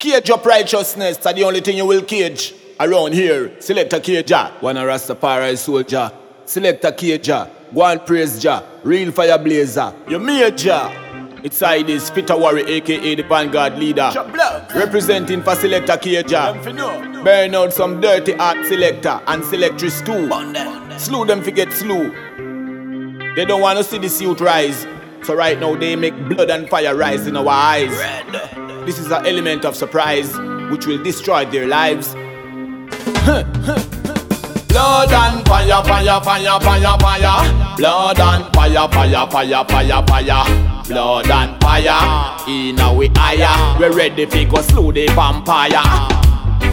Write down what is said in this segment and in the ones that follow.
Cage up righteousness, that's the only thing you will cage around here. Selecta K Jah, one a Rastafari soldier. Selecta K Jah, go and praise Jah. Real fire blazer, you major. It's I this Fitta Warri, aka the Vanguard leader. Representing for Selector K Jah. Burn out some dirty art selector and selectress too. Slew them forget slew. They don't want to see this youth rise. So right now they make blood and fire rise in our eyes. This is an element of surprise which will destroy their lives. Blood and fire, fire, fire, fire, fire. Blood and fire, fire, fire, fire, fire. Blood and fire. In a we higher. We ready fi go slew the vampire.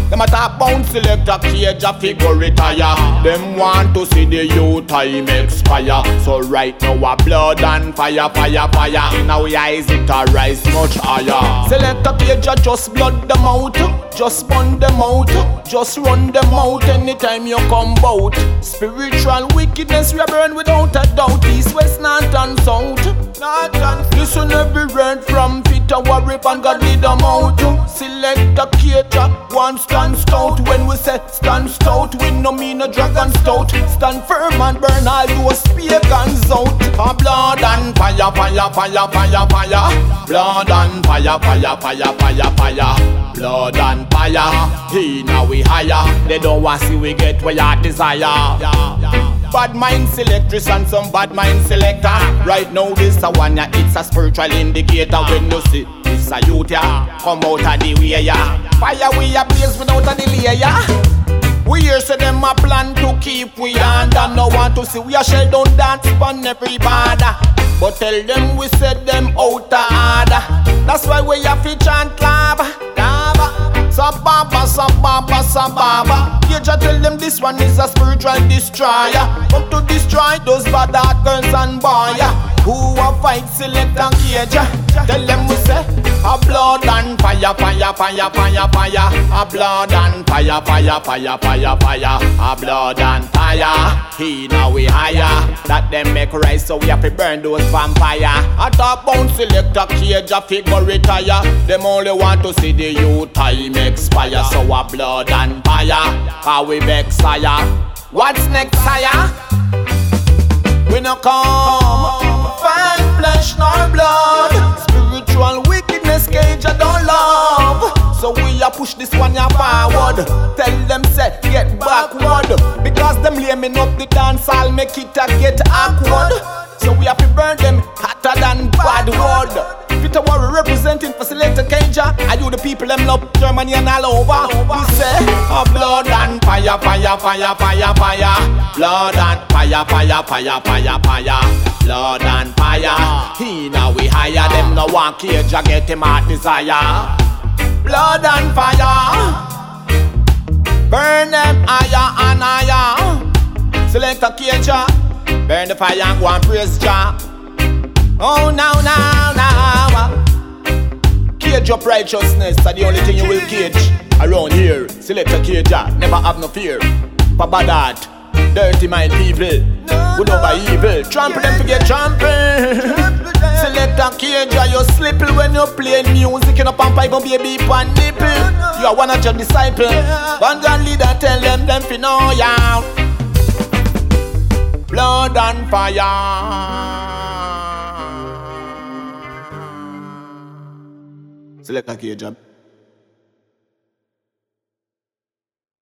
Them a bout Selecta K Jah a figure retire. Them want to see the youth time expire. So right now a blood and fire, fire, fire. In our eyes it a rise much higher. Selecta K Jah a just blood them out. Just burn them out. Just run them out anytime you come bout. Spiritual wickedness we burn without a doubt. East, west, north and south. North and Listen every word from Fitta Warri and God lead them out. Selecta K Jah a one stand stout. When we say stand stout We no mean a dragon stout. Stand firm and burn all those pagans out. A blood and fire, fire, fire, fire, fire. Blood and fire, fire, fire, fire, fire. Blood and fire. He now we higher. They don't want see we get where your desire Bad mind selectress and some bad mind selector. Right now this a one ya It's a spiritual indicator. When you see this a youth ya Come out of the way ya Fire we a blaze without a delay ya we hear say them a plan to keep we under No want to see we a shell down dance pon every border. But tell them we set them out of order. That's why we have to chant lava, lava. Sababa, sababa, sababa Just tell them this one is a spiritual destroyer. Come to destroy those bad girls and boys fight select and cage. Tell them we say A blood and fire, fire, fire, fire, fire. A blood and fire, fire, fire, fire, fire. A blood and fire. He now we higher. That them make rise so we have to burn those vampire. I talk about Selecta K Jah a figure retire. Them only want to see the youth time expire. So a blood and fire How we vex sire What's next sire? We no come push this one ya forward. Tell them say get backward. Because them laming up the dance I'll make it a get awkward. So we have to burn them hotter than bad wood Fitta Warri representing for K Jah I do the people them love Germany and all over. We say oh, blood and fire, fire, fire, fire, fire. Blood and fire, fire, fire, fire, fire. Blood and fire. He now we hire them no one cage I get him heart desire blood and fire. Burn them higher and higher. Selecta K Jah, burn the fire and go and praise Jah. Oh, now, now, now. Cage up righteousness, are the only thing you will cage around here. Selecta K Jah, never have no fear. Papa that, dirty mind people, who over evil. Trample them to get trampled. A cage, you slipple when you play music in a pampa, even baby pan nipple. You are one of your disciples. Vanguard leader, tell them them fi know ya. Blood and fire. Selecta K Jah,